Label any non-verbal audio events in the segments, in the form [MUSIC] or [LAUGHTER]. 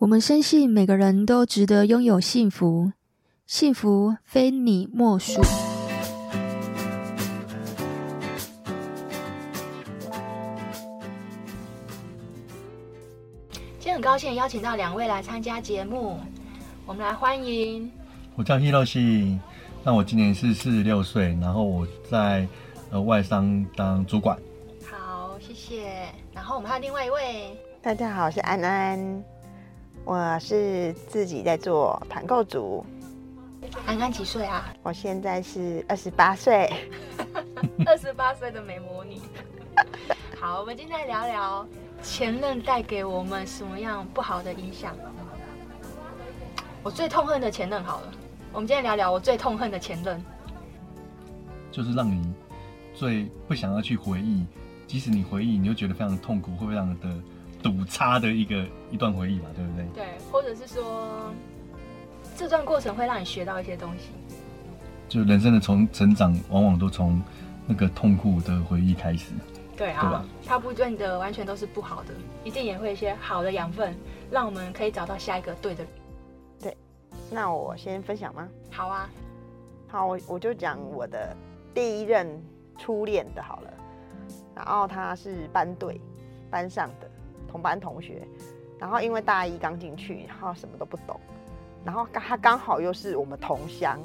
我们深信每个人都值得拥有幸福，幸福非你莫属。今天很高兴邀请到两位来参加节目，我们来欢迎。我叫 Hiroshi，那我今年是四十六岁，然后我在呃外商当主管。好，谢谢。然后我们还有另外一位，大家好，我是安安。我是自己在做团购组。安安几岁啊？我现在是二十八岁。[LAUGHS] 二十八岁的美魔女。[LAUGHS] 好，我们今天来聊聊前任带给我们什么样不好的影响。我最痛恨的前任，好了，我们今天聊聊我最痛恨的前任。就是让你最不想要去回忆，即使你回忆，你又觉得非常痛苦，会非常的。堵差的一个一段回忆吧，对不对？对，或者是说，这段过程会让你学到一些东西。就人生的从成长，往往都从那个痛苦的回忆开始。对啊，对吧？它不见得完全都是不好的，一定也会一些好的养分，让我们可以找到下一个对的人。对，那我先分享吗？好啊，好，我我就讲我的第一任初恋的好了，然后他是班队班上的。同班同学，然后因为大一刚进去，然后什么都不懂，然后他刚好又是我们同乡，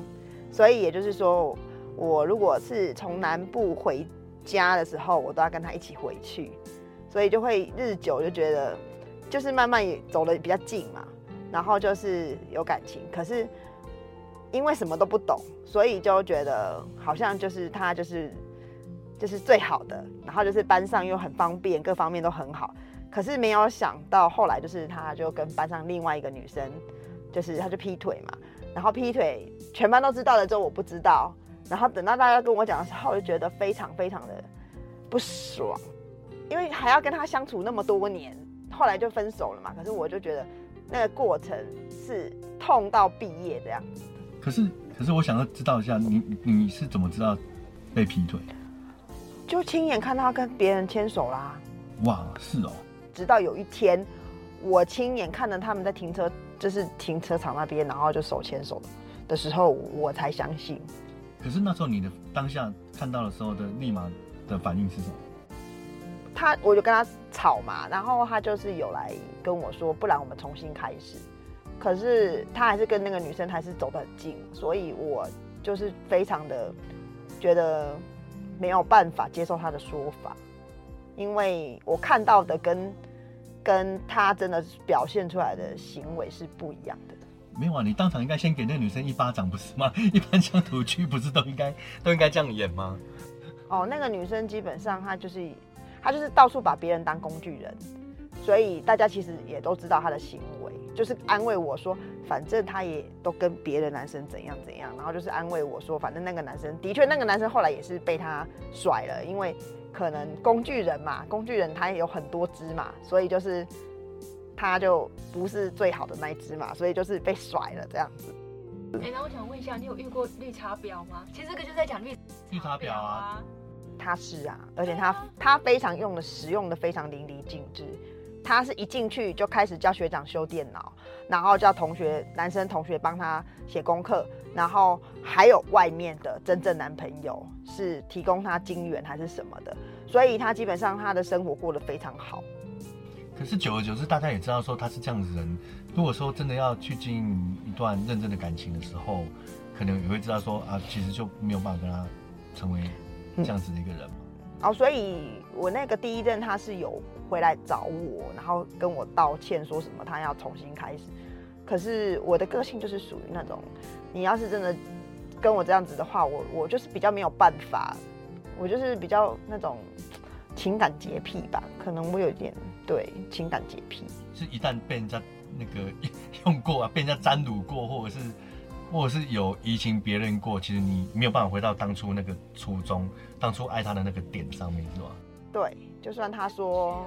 所以也就是说，我如果是从南部回家的时候，我都要跟他一起回去，所以就会日久就觉得，就是慢慢也走得比较近嘛，然后就是有感情，可是因为什么都不懂，所以就觉得好像就是他就是就是最好的，然后就是班上又很方便，各方面都很好。可是没有想到，后来就是他就跟班上另外一个女生，就是他就劈腿嘛，然后劈腿全班都知道了之后我不知道，然后等到大家跟我讲的时候，我就觉得非常非常的不爽，因为还要跟他相处那么多年，后来就分手了嘛。可是我就觉得那个过程是痛到毕业这样。可是可是我想要知道一下，你你是怎么知道被劈腿？就亲眼看他跟别人牵手啦。哇，是哦。直到有一天，我亲眼看着他们在停车，就是停车场那边，然后就手牵手的时候，我才相信。可是那时候你的当下看到的时候的立马的反应是什么？他，我就跟他吵嘛，然后他就是有来跟我说，不然我们重新开始。可是他还是跟那个女生还是走得很近，所以我就是非常的觉得没有办法接受他的说法。因为我看到的跟跟他真的表现出来的行为是不一样的。没有啊，你当场应该先给那个女生一巴掌，不是吗？[LAUGHS] 一般乡土剧不是都应该都应该这样演吗？哦，那个女生基本上她就是她就是到处把别人当工具人，所以大家其实也都知道她的行为，就是安慰我说，反正她也都跟别的男生怎样怎样，然后就是安慰我说，反正那个男生的确那个男生后来也是被她甩了，因为。可能工具人嘛，工具人他也有很多只嘛，所以就是他就不是最好的那一只嘛，所以就是被甩了这样子。哎、欸，那我想问一下，你有遇过绿茶婊吗？其实这个就在讲绿绿茶婊啊。他是啊，而且他他非常用的使用的非常淋漓尽致。他是一进去就开始叫学长修电脑，然后叫同学男生同学帮他写功课，然后还有外面的真正男朋友是提供他金援还是什么的，所以他基本上他的生活过得非常好。可是久而久之，大家也知道说他是这样子人。如果说真的要去经营一段认真的感情的时候，可能也会知道说啊，其实就没有办法跟他成为这样子的一个人嘛。哦，所以我那个第一任他是有。回来找我，然后跟我道歉，说什么他要重新开始。可是我的个性就是属于那种，你要是真的跟我这样子的话，我我就是比较没有办法，我就是比较那种情感洁癖吧，可能我有点对情感洁癖。是一旦被人家那个 [LAUGHS] 用过啊，被人家沾撸过，或者是或者是有移情别人过，其实你没有办法回到当初那个初衷，当初爱他的那个点上面，是吧？对。就算他说，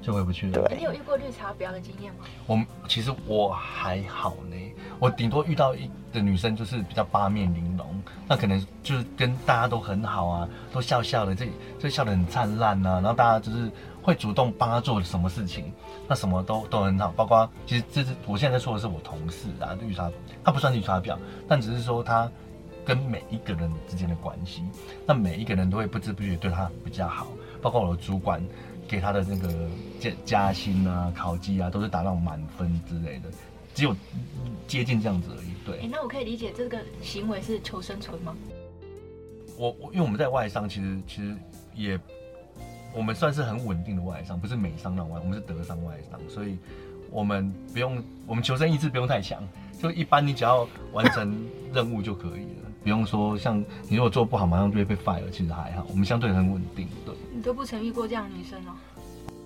就回不去了。你有遇过绿茶婊的经验吗？我其实我还好呢，我顶多遇到一的女生就是比较八面玲珑，那可能就是跟大家都很好啊，都笑笑的，这这笑得很灿烂呐，然后大家就是会主动帮他做什么事情，那什么都都很好。包括其实这是我现在在说的是我同事啊，绿茶她不算绿茶婊，但只是说她跟每一个人之间的关系，那每一个人都会不知不觉对他比较好。包括我的主管给他的那个加加薪啊、考绩啊，都是达到满分之类的，只有接近这样子而已。对，欸、那我可以理解这个行为是求生存吗？我我因为我们在外商，其实其实也。我们算是很稳定的外商，不是美商那种外，我们是德商外商，所以我们不用，我们求生意志不用太强，就一般你只要完成 [LAUGHS] 任务就可以了，不用说像你如果做不好马上就会被 fire，其实还好，我们相对很稳定。对，你都不曾遇过这样的女生哦？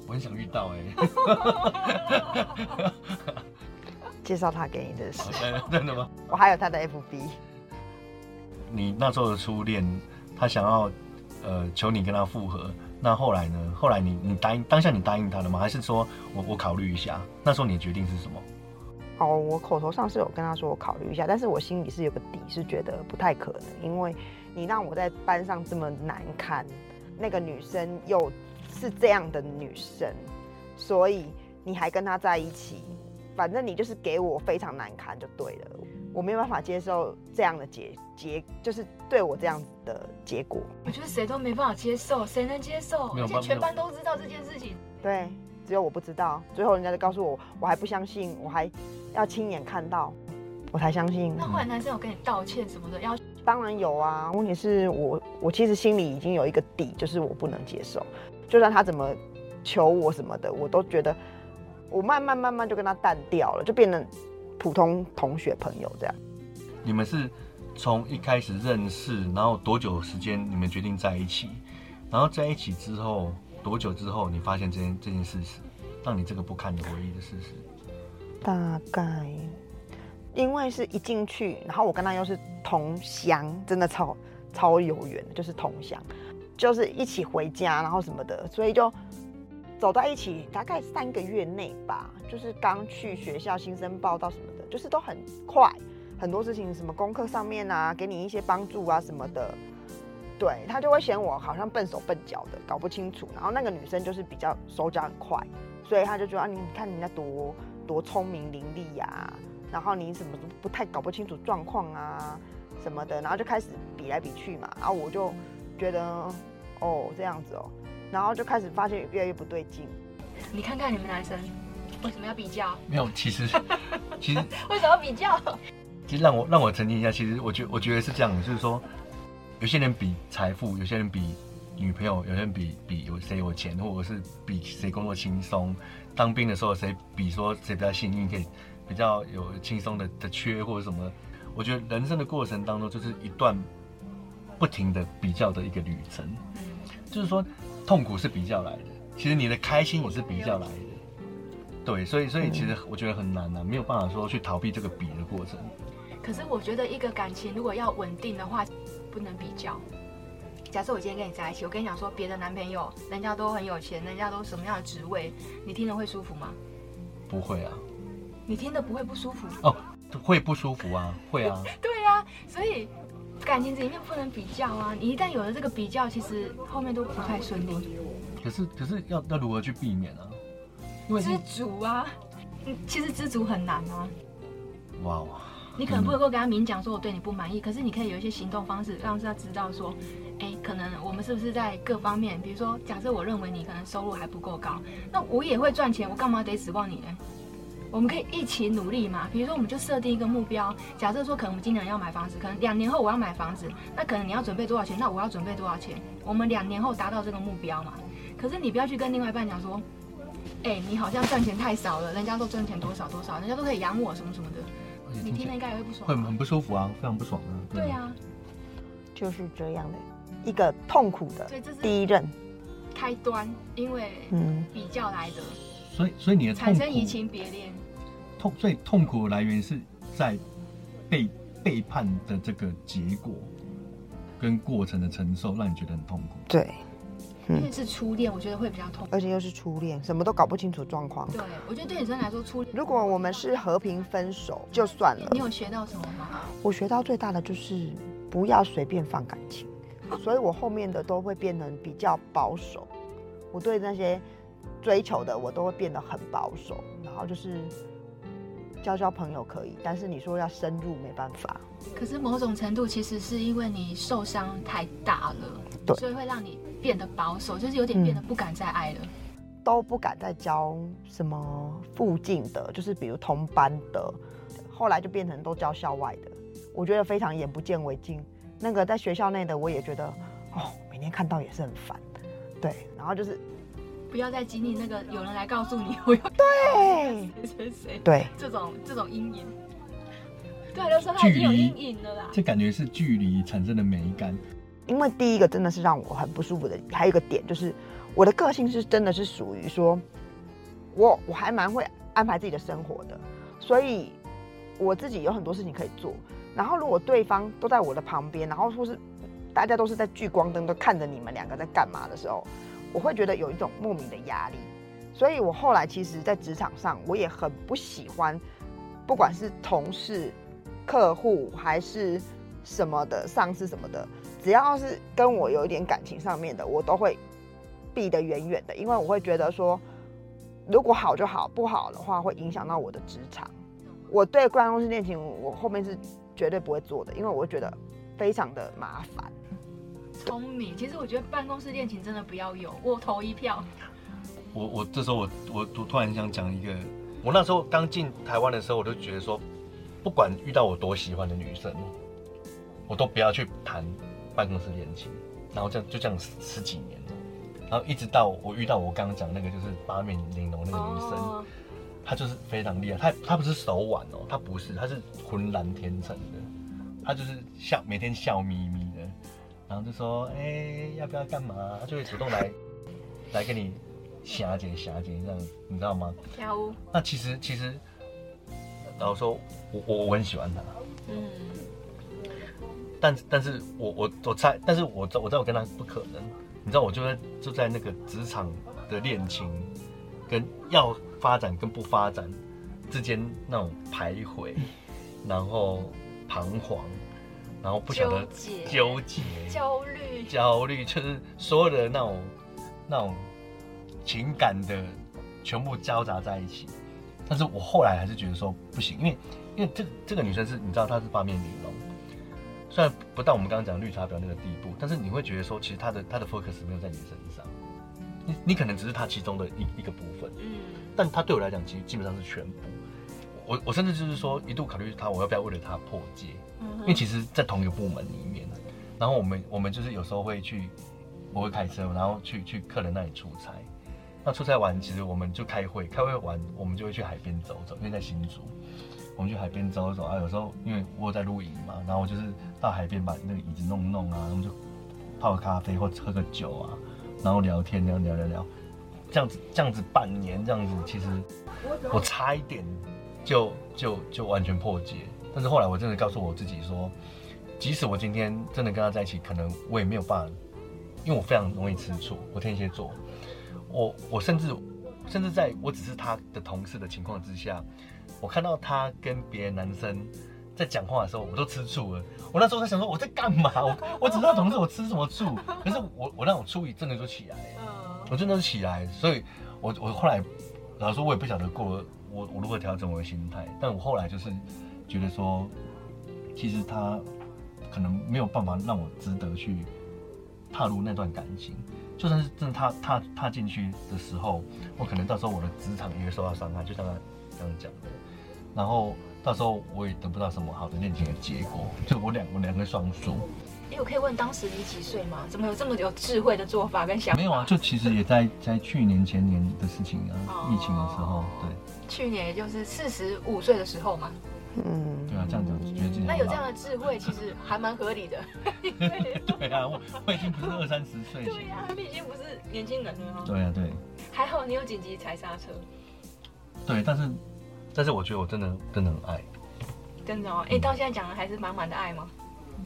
我很想遇到哎、[LAUGHS] [LAUGHS] 欸，介绍她给你认识，真的吗？我还有她的 FB。你那时候的初恋，他想要呃求你跟他复合。那后来呢？后来你你答应当下你答应他了吗？还是说我我考虑一下？那时候你的决定是什么？哦，我口头上是有跟他说我考虑一下，但是我心里是有个底，是觉得不太可能，因为你让我在班上这么难堪，那个女生又是这样的女生，所以你还跟她在一起，反正你就是给我非常难堪就对了。我没有办法接受这样的结结，就是对我这样子的结果。我觉得谁都没办法接受，谁能接受？而且全班都知道这件事情。对，只有我不知道。最后人家就告诉我，我还不相信，我还要亲眼看到，我才相信。那后来男生有跟你道歉什么的？要当然有啊。问题是我，我其实心里已经有一个底，就是我不能接受。就算他怎么求我什么的，我都觉得我慢慢慢慢就跟他淡掉了，就变成。普通同学朋友这样，你们是从一开始认识，然后多久时间你们决定在一起？然后在一起之后多久之后，你发现这件这件事实，让你这个不堪的回忆的事实？大概因为是一进去，然后我跟他又是同乡，真的超超有缘，就是同乡，就是一起回家，然后什么的，所以就。走在一起大概三个月内吧，就是刚去学校新生报到什么的，就是都很快，很多事情什么功课上面啊，给你一些帮助啊什么的，对，他就会嫌我好像笨手笨脚的，搞不清楚。然后那个女生就是比较手脚很快，所以他就觉得啊，你看人家多多聪明伶俐呀，然后你什么都不太搞不清楚状况啊什么的，然后就开始比来比去嘛，然后我就觉得哦这样子哦。然后就开始发现越来越不对劲。你看看你们男生为什么要比较？没有，其实 [LAUGHS] 其实为什么要比较？其实让我让我澄清一下，其实我觉我觉得是这样的，就是说有些人比财富，有些人比女朋友，有些人比比有谁有钱，或者是比谁工作轻松。当兵的时候谁比说谁比较幸运，可以比较有轻松的的缺或者什么？我觉得人生的过程当中就是一段不停的比较的一个旅程。嗯，就是说。痛苦是比较来的，其实你的开心也是比较来的，对，所以所以其实我觉得很难呐、啊，没有办法说去逃避这个比的过程。可是我觉得一个感情如果要稳定的话，不能比较。假设我今天跟你在一起，我跟你讲说别的男朋友，人家都很有钱，人家都什么样的职位，你听了会舒服吗？不会啊。你听的不会不舒服？哦，会不舒服啊，会啊。[LAUGHS] 对啊，所以。感情里面不能比较啊！你一旦有了这个比较，其实后面都不太顺利。可是，可是要要如何去避免呢、啊？因为知足啊，其实知足很难啊。哇哦！你可能不能够跟他明讲说我对你不满意，可是你可以有一些行动方式，让他知道说，哎，可能我们是不是在各方面，比如说，假设我认为你可能收入还不够高，那我也会赚钱，我干嘛得指望你呢？我们可以一起努力嘛？比如说，我们就设定一个目标，假设说，可能我们今年要买房子，可能两年后我要买房子，那可能你要准备多少钱？那我要准备多少钱？我们两年后达到这个目标嘛？可是你不要去跟另外一半讲说，哎、欸，你好像赚钱太少了，人家都赚钱多少多少，人家都可以养我什么什么的，你听了应该也会不爽，会很不舒服啊，非常不爽啊。对，对啊，就是这样的一个痛苦的第一任开端，因为嗯比较来的。所以，所以你的产生移情别恋，痛，所以痛苦的来源是在被背叛的这个结果跟过程的承受，让你觉得很痛苦。对，嗯、因为是初恋，我觉得会比较痛苦，而且又是初恋，什么都搞不清楚状况。对，我觉得对女生来说，初恋如果我们是和平分手就算了。你有学到什么吗？我学到最大的就是不要随便放感情，所以我后面的都会变得比较保守。我对那些。追求的，我都会变得很保守，然后就是交交朋友可以，但是你说要深入没办法。可是某种程度其实是因为你受伤太大了，对所以会让你变得保守，就是有点变得不敢再爱了，都不敢再交什么附近的，就是比如同班的，后来就变成都交校外的，我觉得非常眼不见为净。那个在学校内的我也觉得，哦，每天看到也是很烦，对，然后就是不要再经历那个有人来告诉你 [LAUGHS] 我要对谁谁谁，对这种这种阴影。对，就说他已经有阴影了啦。这感觉是距离产生的美感。因为第一个真的是让我很不舒服的，还有一个点就是我的个性是真的是属于说，我我还蛮会安排自己的生活的，所以我自己有很多事情可以做。然后如果对方都在我的旁边，然后说是大家都是在聚光灯都看着你们两个在干嘛的时候，我会觉得有一种莫名的压力。所以我后来其实，在职场上我也很不喜欢，不管是同事、客户还是什么的上司什么的，只要是跟我有一点感情上面的，我都会避得远远的，因为我会觉得说，如果好就好，不好的话会影响到我的职场。我对办公室恋情，我后面是。绝对不会做的，因为我觉得非常的麻烦。聪明，其实我觉得办公室恋情真的不要有，我投一票。我我这时候我我我突然想讲一个，我那时候刚进台湾的时候，我就觉得说，不管遇到我多喜欢的女生，我都不要去谈办公室恋情。然后这样就这样十十几年了，然后一直到我遇到我刚刚讲那个就是八面玲珑那个女生。哦他就是非常厉害，他他不是手腕哦，他不是，他是浑然天成的，他就是笑，每天笑眯眯的，然后就说，哎、欸，要不要干嘛？他就会主动来，来跟你霞姐霞姐这样，你知道吗？跳舞。那其实其实，然后说我我我很喜欢他，嗯，但但是我我我猜，但是我知我知道我跟他不可能，你知道我就在就在那个职场的恋情跟要。发展跟不发展之间那种徘徊，然后彷徨，然后不晓得纠结、焦虑、焦虑，就是所有的那种那种情感的全部交杂在一起。但是我后来还是觉得说不行，因为因为这这个女生是你知道她是八面玲珑，虽然不到我们刚刚讲绿茶婊那个地步，但是你会觉得说其实她的她的 focus 没有在你身上，你你可能只是她其中的一一个部分，嗯。但她对我来讲，其实基本上是全部。我我甚至就是说，一度考虑她，我要不要为了她破戒？因为其实，在同一个部门里面，然后我们我们就是有时候会去，我会开车，然后去去客人那里出差。那出差完，其实我们就开会，开会完，我们就会去海边走走，因为在新竹，我们去海边走走啊。有时候因为我在露营嘛，然后我就是到海边把那个椅子弄弄啊，然后就泡个咖啡或喝个酒啊，然后聊天，聊聊聊聊。这样子，这样子半年，这样子，其实我差一点就就就完全破戒。但是后来我真的告诉我自己说，即使我今天真的跟他在一起，可能我也没有办法，因为我非常容易吃醋。我天蝎座，我我甚至甚至在我只是他的同事的情况之下，我看到他跟别的男生在讲话的时候，我都吃醋了。我那时候在想说，我在干嘛？我我只是他同事，我吃什么醋？可是我我那种醋意真的就起来了。我真的是起来，所以我我后来老实说，我也不晓得过了我我如何调整我的心态。但我后来就是觉得说，其实他可能没有办法让我值得去踏入那段感情。就算是真的踏踏踏进去的时候，我可能到时候我的职场也会受到伤害，就像他这样讲的。然后到时候我也得不到什么好的恋情的结果，就我两我两个双输。哎，我可以问当时你几岁吗？怎么有这么有智慧的做法跟想法？没有啊，就其实也在在去年前年的事情啊，哦、疫情的时候，对。去年也就是四十五岁的时候嘛。嗯，对啊，这样子觉得自己。那有这样的智慧，其实还蛮合理的。[LAUGHS] [LAUGHS] 对啊，我我已经不是二三十岁。对呀、啊，你已经不是年轻人了。对啊，对。还好你有紧急踩刹车。对，但是但是我觉得我真的真的很爱。真的哦，哎、欸，到现在讲的还是满满的爱吗？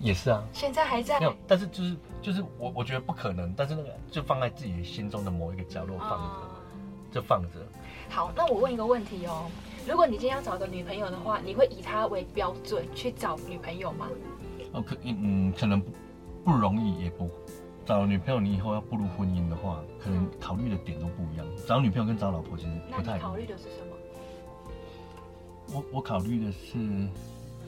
也是啊，现在还在没有，但是就是就是我我觉得不可能，但是那个就放在自己心中的某一个角落放着，哦、就放着。好，那我问一个问题哦，如果你今天要找个女朋友的话，你会以她为标准去找女朋友吗？哦，可嗯可能不容易，也不找女朋友，你以后要步入婚姻的话，可能考虑的点都不一样。找女朋友跟找老婆其实不太考虑的是什么？我我考虑的是，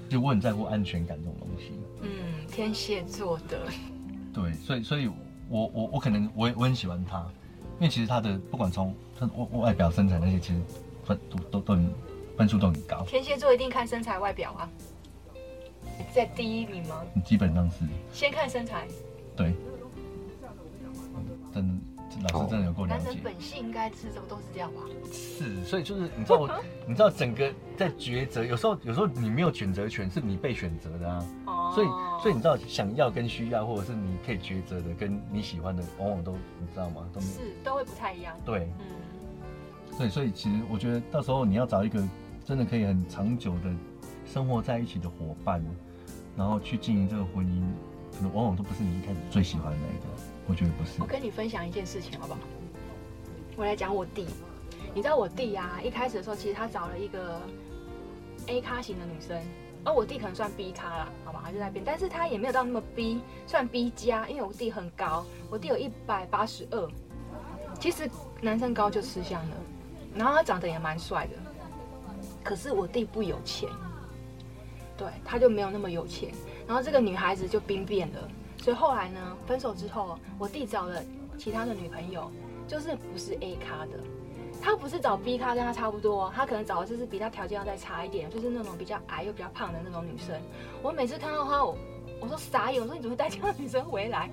就我很在乎安全感这种东西。嗯，天蝎座的。对，所以所以我我我可能我我很喜欢他，因为其实他的不管从他外外表、身材那些，其实分都都都很分数都很高。天蝎座一定看身材外表啊，在第一名吗？基本上是。先看身材。对。真的，老师真的有够了解。男生本性应该是都都是这样吧？是，所以就是你知道我，[LAUGHS] 你知道整个在抉择，有时候有时候你没有选择权，是你被选择的啊。哦。所以所以你知道，想要跟需要，或者是你可以抉择的，跟你喜欢的，往往都你知道吗？都是都会不太一样。对。嗯。对，所以其实我觉得到时候你要找一个真的可以很长久的生活在一起的伙伴，然后去经营这个婚姻，可能往往都不是你一开始最喜欢的那一个。我觉得不是。我跟你分享一件事情，好不好？我来讲我弟。你知道我弟呀、啊，一开始的时候，其实他找了一个 A 咖型的女生，而我弟可能算 B 咖啦，好吧，他就在变，但是他也没有到那么 B，算 B 加，因为我弟很高，我弟有一百八十二。其实男生高就吃香了，然后他长得也蛮帅的，可是我弟不有钱，对，他就没有那么有钱，然后这个女孩子就兵变了。所以后来呢，分手之后，我弟找了其他的女朋友，就是不是 A 咖的，他不是找 B 咖跟他差不多，他可能找的就是比他条件要再差一点，就是那种比较矮又比较胖的那种女生。我每次看到他，我我说傻眼，我说你怎么带这样的女生回来？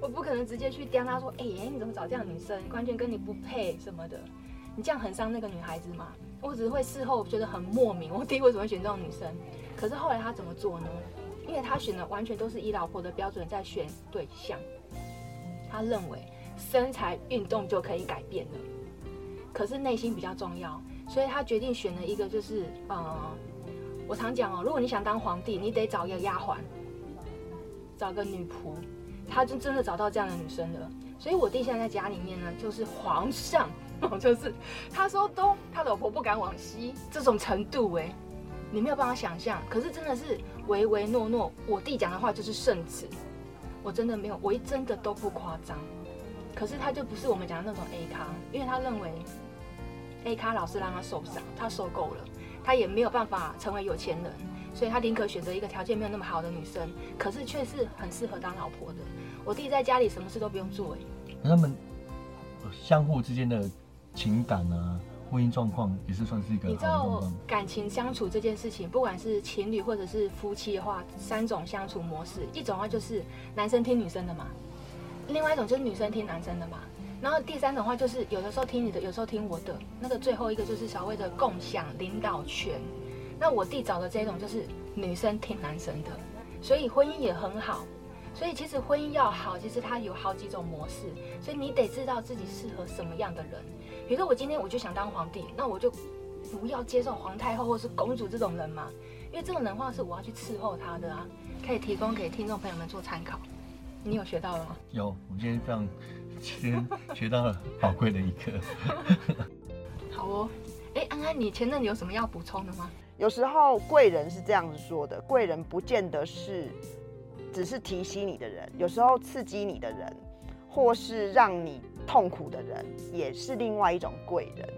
我不可能直接去刁他说，哎、你怎么找这样的女生？完全跟你不配什么的，你这样很伤那个女孩子嘛。我只是会事后觉得很莫名，我弟为什么会选这种女生？可是后来他怎么做呢？因为他选的完全都是以老婆的标准在选对象，他认为身材运动就可以改变了，可是内心比较重要，所以他决定选了一个就是，呃，我常讲哦，如果你想当皇帝，你得找一个丫鬟，找个女仆，他就真的找到这样的女生了。所以我弟现在在家里面呢，就是皇上，就是他说东，他老婆不敢往西，这种程度哎。你没有办法想象，可是真的是唯唯诺诺。我弟讲的话就是圣旨，我真的没有，我一真的都不夸张。可是他就不是我们讲的那种 A 咖，因为他认为 A 咖老是让他受伤，他受够了，他也没有办法成为有钱人，所以他宁可选择一个条件没有那么好的女生，可是却是很适合当老婆的。我弟在家里什么事都不用做，哎，他们相互之间的情感啊。婚姻状况也是算是一个。你知道感情相处这件事情，不管是情侣或者是夫妻的话，三种相处模式，一种的话就是男生听女生的嘛，另外一种就是女生听男生的嘛，然后第三种的话就是有的时候听你的，有时候听我的，那个最后一个就是所谓的共享领导权。那我弟找的这种就是女生听男生的，所以婚姻也很好。所以其实婚姻要好，其实它有好几种模式，所以你得知道自己适合什么样的人。比如说我今天我就想当皇帝，那我就不要接受皇太后或是公主这种人嘛，因为这种人话是我要去伺候他的啊，可以提供给听众朋友们做参考。你有学到了吗？有，我今天非常今天学到了宝贵的一课。[LAUGHS] 好哦，哎，安安，你前任有什么要补充的吗？有时候贵人是这样子说的，贵人不见得是只是提醒你的人，有时候刺激你的人，或是让你。痛苦的人也是另外一种贵人，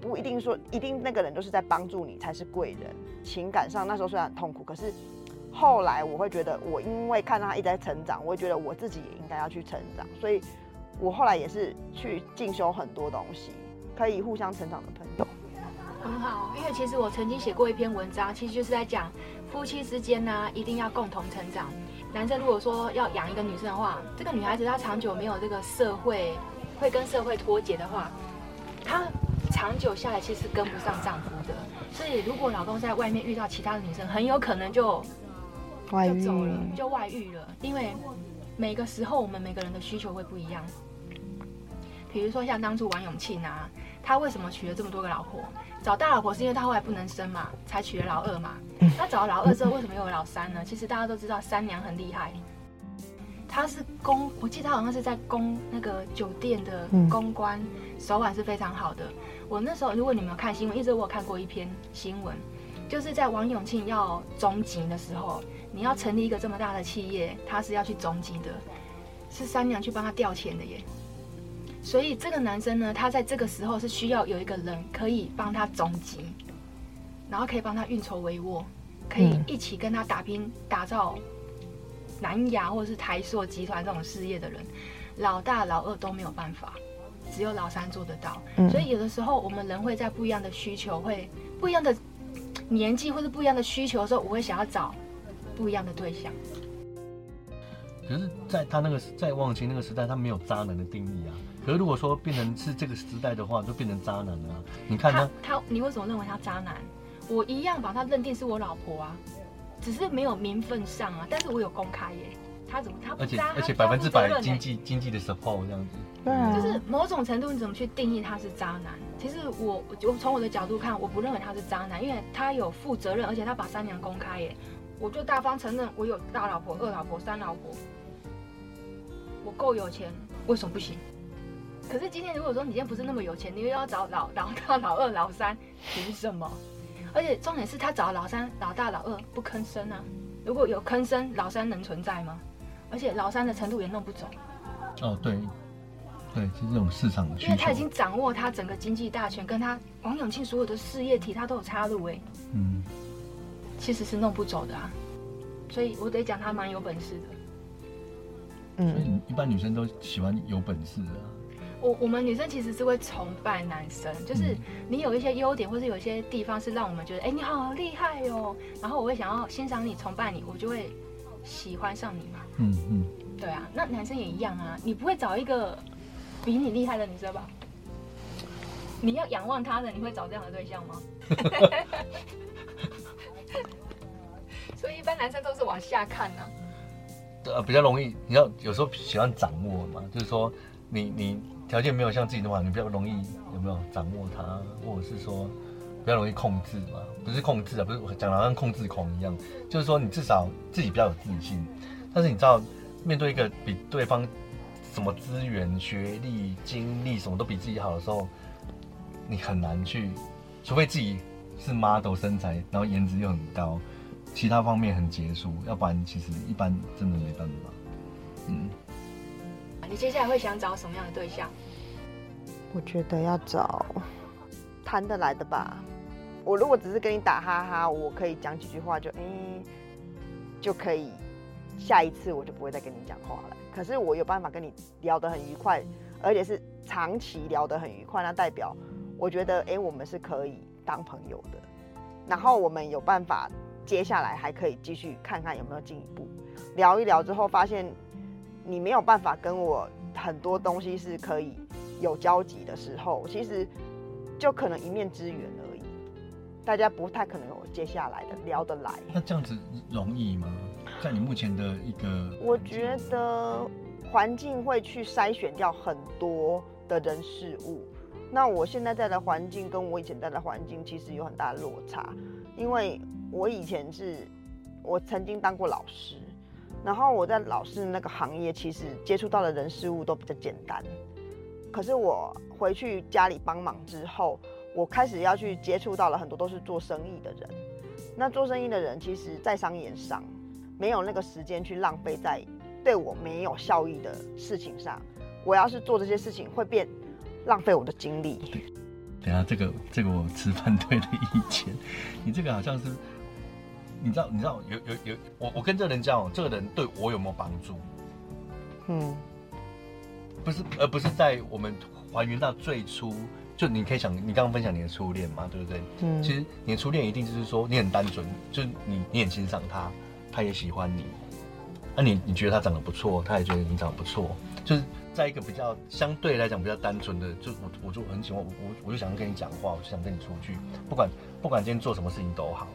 不一定说一定那个人都是在帮助你才是贵人。情感上那时候虽然很痛苦，可是后来我会觉得，我因为看到他一直在成长，我会觉得我自己也应该要去成长，所以我后来也是去进修很多东西，可以互相成长的朋友。很好，因为其实我曾经写过一篇文章，其实就是在讲夫妻之间呢，一定要共同成长。男生如果说要养一个女生的话，这个女孩子她长久没有这个社会。会跟社会脱节的话，她长久下来其实跟不上丈夫的。所以如果老公在外面遇到其他的女生，很有可能就就走了，就外遇了。因为每个时候我们每个人的需求会不一样。比如说像当初王永庆啊，他为什么娶了这么多个老婆？找大老婆是因为他后来不能生嘛，才娶了老二嘛。那找了老二之后，为什么又有老三呢？其实大家都知道，三娘很厉害。他是公，我记得他好像是在公那个酒店的公关，嗯、手腕是非常好的。我那时候，如果你们有看新闻，一直我有看过一篇新闻，就是在王永庆要中级的时候，你要成立一个这么大的企业，他是要去中级的。是三娘去帮他调钱的耶。所以这个男生呢，他在这个时候是需要有一个人可以帮他总集，然后可以帮他运筹帷幄，可以一起跟他打拼，打造南亚或者是台塑集团这种事业的人。老大、老二都没有办法，只有老三做得到。所以有的时候我们人会在不一样的需求，会不一样的年纪或者不一样的需求的时候，我会想要找不一样的对象。可是，在他那个在忘情那个时代，他没有渣男的定义啊。可是如果说变成是这个时代的话，就变成渣男了啊。你看他，他，你为什么认为他渣男？我一样把他认定是我老婆啊，只是没有名分上啊，但是我有公开耶。他怎么他不渣？而且而且百分之百经济经济的 support 这样子。对啊。就是某种程度，你怎么去定义他是渣男？其实我我从我的角度看，我不认为他是渣男，因为他有负责任，而且他把三娘公开耶。我就大方承认，我有大老婆、二老婆、三老婆。我够有钱，为什么不行？可是今天如果说你今天不是那么有钱，你又要找老老大、老二、老三，凭什么？而且重点是他找老三、老大、老二不吭声啊！如果有吭声，老三能存在吗？而且老三的程度也弄不走。哦，对，对，是这种市场的需求。因为他已经掌握他整个经济大权，跟他王永庆所有的事业体，他都有插入哎。嗯，其实是弄不走的啊，所以我得讲他蛮有本事的。嗯，所以一般女生都喜欢有本事的啊。我我们女生其实是会崇拜男生，就是你有一些优点，或是有一些地方是让我们觉得，哎，你好厉害哦。然后我会想要欣赏你、崇拜你，我就会喜欢上你嘛。嗯嗯。对啊，那男生也一样啊。你不会找一个比你厉害的女生吧？你要仰望他的，你会找这样的对象吗？[LAUGHS] 所以一般男生都是往下看呢、啊。呃，比较容易，你要有时候喜欢掌握嘛，就是说你你条件没有像自己那么好，你比较容易有没有掌握它，或者是说比较容易控制嘛？不是控制啊，不是讲的像控制狂一样，就是说你至少自己比较有自信。但是你知道，面对一个比对方什么资源、学历、经历什么都比自己好的时候，你很难去，除非自己是 model 身材，然后颜值又很高。其他方面很结束，要不然其实一般真的没办法。嗯，你接下来会想找什么样的对象？我觉得要找谈得来的吧。我如果只是跟你打哈哈，我可以讲几句话就，诶、就可以。下一次我就不会再跟你讲话了。可是我有办法跟你聊得很愉快，而且是长期聊得很愉快，那代表我觉得，哎、欸，我们是可以当朋友的。然后我们有办法。接下来还可以继续看看有没有进一步聊一聊之后，发现你没有办法跟我很多东西是可以有交集的时候，其实就可能一面之缘而已。大家不太可能有接下来的聊得来。那这样子容易吗？在你目前的一个，我觉得环境会去筛选掉很多的人事物。那我现在在的环境跟我以前在的环境其实有很大的落差，因为。我以前是，我曾经当过老师，然后我在老师那个行业，其实接触到的人事物都比较简单。可是我回去家里帮忙之后，我开始要去接触到了很多都是做生意的人。那做生意的人，其实在商言商，没有那个时间去浪费在对我没有效益的事情上。我要是做这些事情，会变浪费我的精力。等下，这个这个我持反对的意见。你这个好像是。你知道，你知道有有有我我跟这个人交往，这个人对我有没有帮助？嗯，不是，而不是在我们还原到最初，就你可以想，你刚刚分享你的初恋嘛，对不对？嗯，其实你的初恋一定就是说你很单纯，就是你你很欣赏他，他也喜欢你，那、啊、你你觉得他长得不错，他也觉得你长得不错，就是在一个比较相对来讲比较单纯的，就我我就很喜欢我我我就想跟你讲话，我就想跟你出去，不管不管今天做什么事情都好。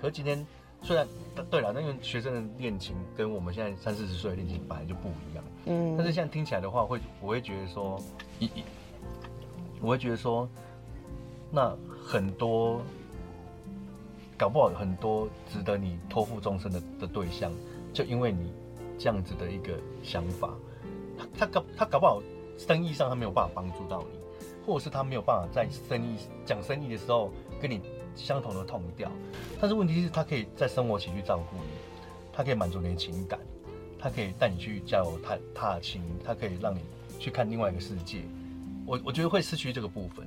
可是今天虽然对了，那个学生的恋情跟我们现在三四十岁的恋情本来就不一样，嗯，但是现在听起来的话，会我会觉得说，一一，我会觉得说，那很多搞不好很多值得你托付终身的的对象，就因为你这样子的一个想法，他他搞他搞不好生意上他没有办法帮助到你，或者是他没有办法在生意讲生意的时候跟你。相同的痛调，但是问题是，他可以在生活起去照顾你，他可以满足你的情感，他可以带你去郊游踏踏青，他可以让你去看另外一个世界。我我觉得会失去这个部分。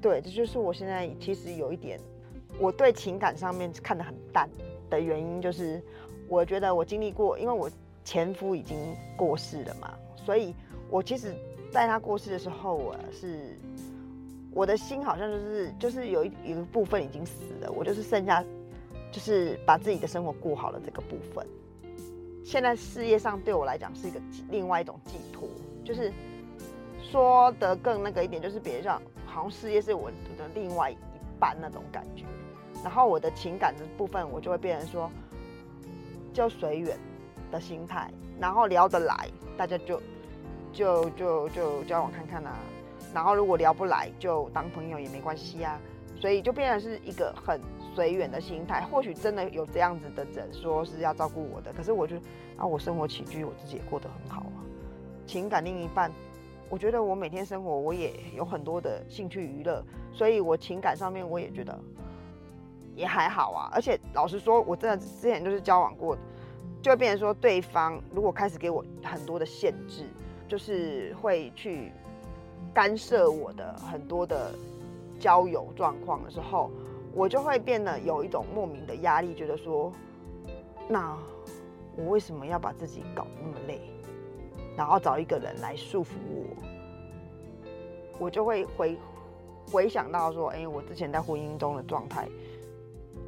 对，这就是我现在其实有一点，我对情感上面看得很淡的原因，就是我觉得我经历过，因为我前夫已经过世了嘛，所以我其实在他过世的时候，我是我的心好像就是就是有一有一部分已经死了，我就是剩下就是把自己的生活过好了这个部分。现在事业上对我来讲是一个另外一种寄托，就是说得更那个一点，就是别像。好像事业是我的另外一半那种感觉，然后我的情感的部分，我就会变成说，就随缘的心态，然后聊得来，大家就就就就交往看看啊，然后如果聊不来，就当朋友也没关系啊，所以就变成是一个很随缘的心态。或许真的有这样子的人说是要照顾我的，可是我就啊，我生活起居我自己也过得很好啊，情感另一半。我觉得我每天生活，我也有很多的兴趣娱乐，所以我情感上面我也觉得也还好啊。而且老实说，我真的之前就是交往过，就会变成说，对方如果开始给我很多的限制，就是会去干涉我的很多的交友状况的时候，我就会变得有一种莫名的压力，觉得说，那我为什么要把自己搞那么累？然后找一个人来束缚我，我就会回回想到说，哎，我之前在婚姻中的状态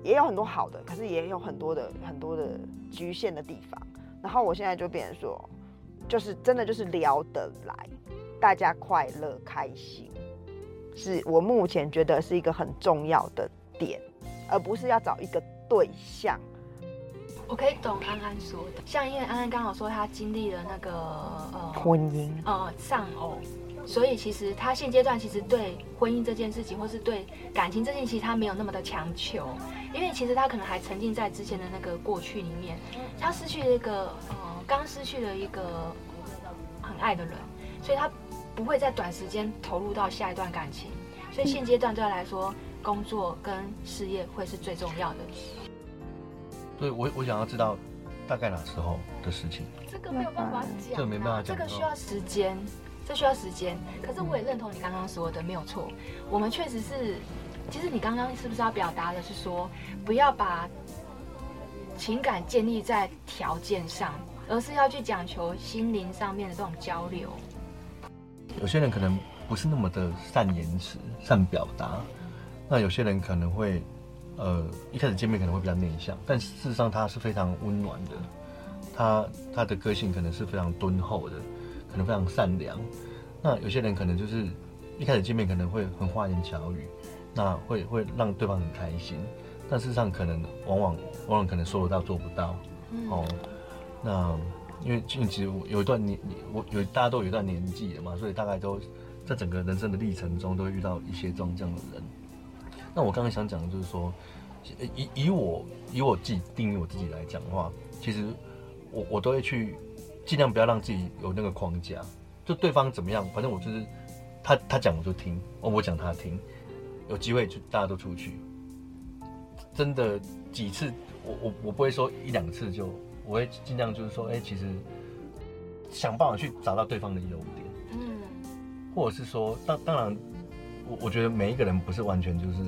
也有很多好的，可是也有很多的很多的局限的地方。然后我现在就变成说，就是真的就是聊得来，大家快乐开心，是我目前觉得是一个很重要的点，而不是要找一个对象。我可以懂安安说的，像因为安安刚好说她经历了那个呃婚姻呃丧偶，所以其实她现阶段其实对婚姻这件事情，或是对感情这件事情，她没有那么的强求，因为其实她可能还沉浸在之前的那个过去里面，她失去了一个呃刚失去了一个很爱的人，所以她不会在短时间投入到下一段感情，所以现阶段对他来说，工作跟事业会是最重要的。对，我我想要知道大概哪时候的事情。这个没有办法讲，这个没办法讲，这个需要时间，这需要时间。可是我也认同你刚刚说的，没有错。我们确实是，其实你刚刚是不是要表达的是说，不要把情感建立在条件上，而是要去讲求心灵上面的这种交流。有些人可能不是那么的善言辞、善表达，那有些人可能会。呃，一开始见面可能会比较内向，但事实上他是非常温暖的，他他的个性可能是非常敦厚的，可能非常善良。那有些人可能就是一开始见面可能会很花言巧语，那会会让对方很开心，但事实上可能往往往往可能说得到做不到。哦，那因为其实有一段年，我有大家都有一段年纪了嘛，所以大概都在整个人生的历程中都会遇到一些这种这样的人。那我刚刚想讲的就是说，以以我以我自己定义我自己来讲的话，其实我我都会去尽量不要让自己有那个框架，就对方怎么样，反正我就是他他讲我就听，哦我讲他听，有机会就大家都出去。真的几次，我我我不会说一两次就，我会尽量就是说，哎，其实想办法去找到对方的优点，嗯，或者是说，当当然。我我觉得每一个人不是完全就是，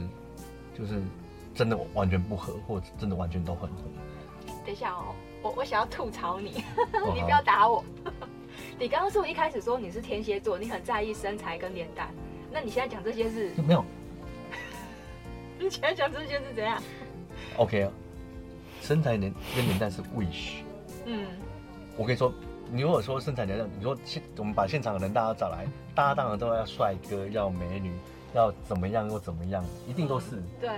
就是真的完全不合，或者真的完全都很合。等一下哦，我我想要吐槽你，[LAUGHS] 你不要打我。你刚刚是不是一开始说你是天蝎座，你很在意身材跟脸蛋？那你现在讲这些是？没有。[LAUGHS] 你现在讲这些是怎样？OK 啊，身材年跟年代是 wish。嗯。我跟你说。你如果说身材年代，你说现我们把现场的人大家找来，大家当然都要帅哥，要美女，要怎么样又怎么样，一定都是。嗯、对。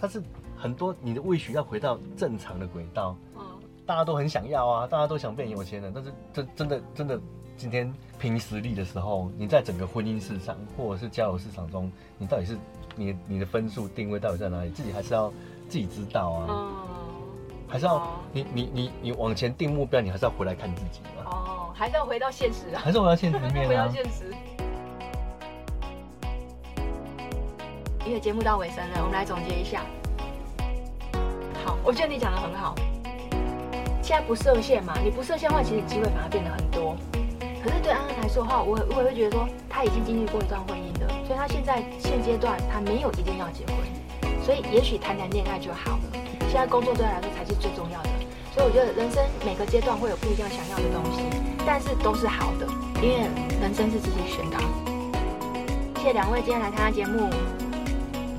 但是很多你的 wish 要回到正常的轨道，嗯，大家都很想要啊，大家都想变有钱人，但是这真的真的今天凭实力的时候，你在整个婚姻市场或者是交友市场中，你到底是你你的分数定位到底在哪里？自己还是要自己知道啊。嗯。还是要你你你你往前定目标，你还是要回来看自己嘛。哦，还是要回到现实啊。还是回到现实面啊。[LAUGHS] 回到现实。因为节目到尾声了，我们来总结一下。好，我觉得你讲的很好。现在不设限嘛，你不设限的话，其实机会反而变得很多。可是对安安来说的话，我我也会觉得说，他已经经历过一段婚姻了，所以他现在现阶段他没有一定要结婚，所以也许谈谈恋爱就好了。现在工作对他来说才是最重要的，所以我觉得人生每个阶段会有不一样想要的东西，但是都是好的，因为人生是自己选的。谢谢两位今天来参加节目，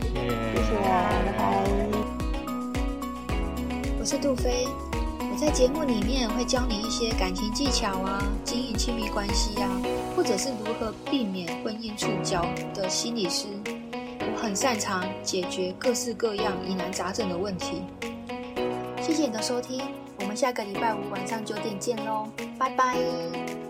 谢谢，谢谢，拜拜。我是杜飞，我在节目里面会教你一些感情技巧啊，经营亲密关系啊，或者是如何避免婚姻触礁的心理师。很擅长解决各式各样疑难杂症的问题。谢谢你的收听，我们下个礼拜五晚上九点见喽，拜拜。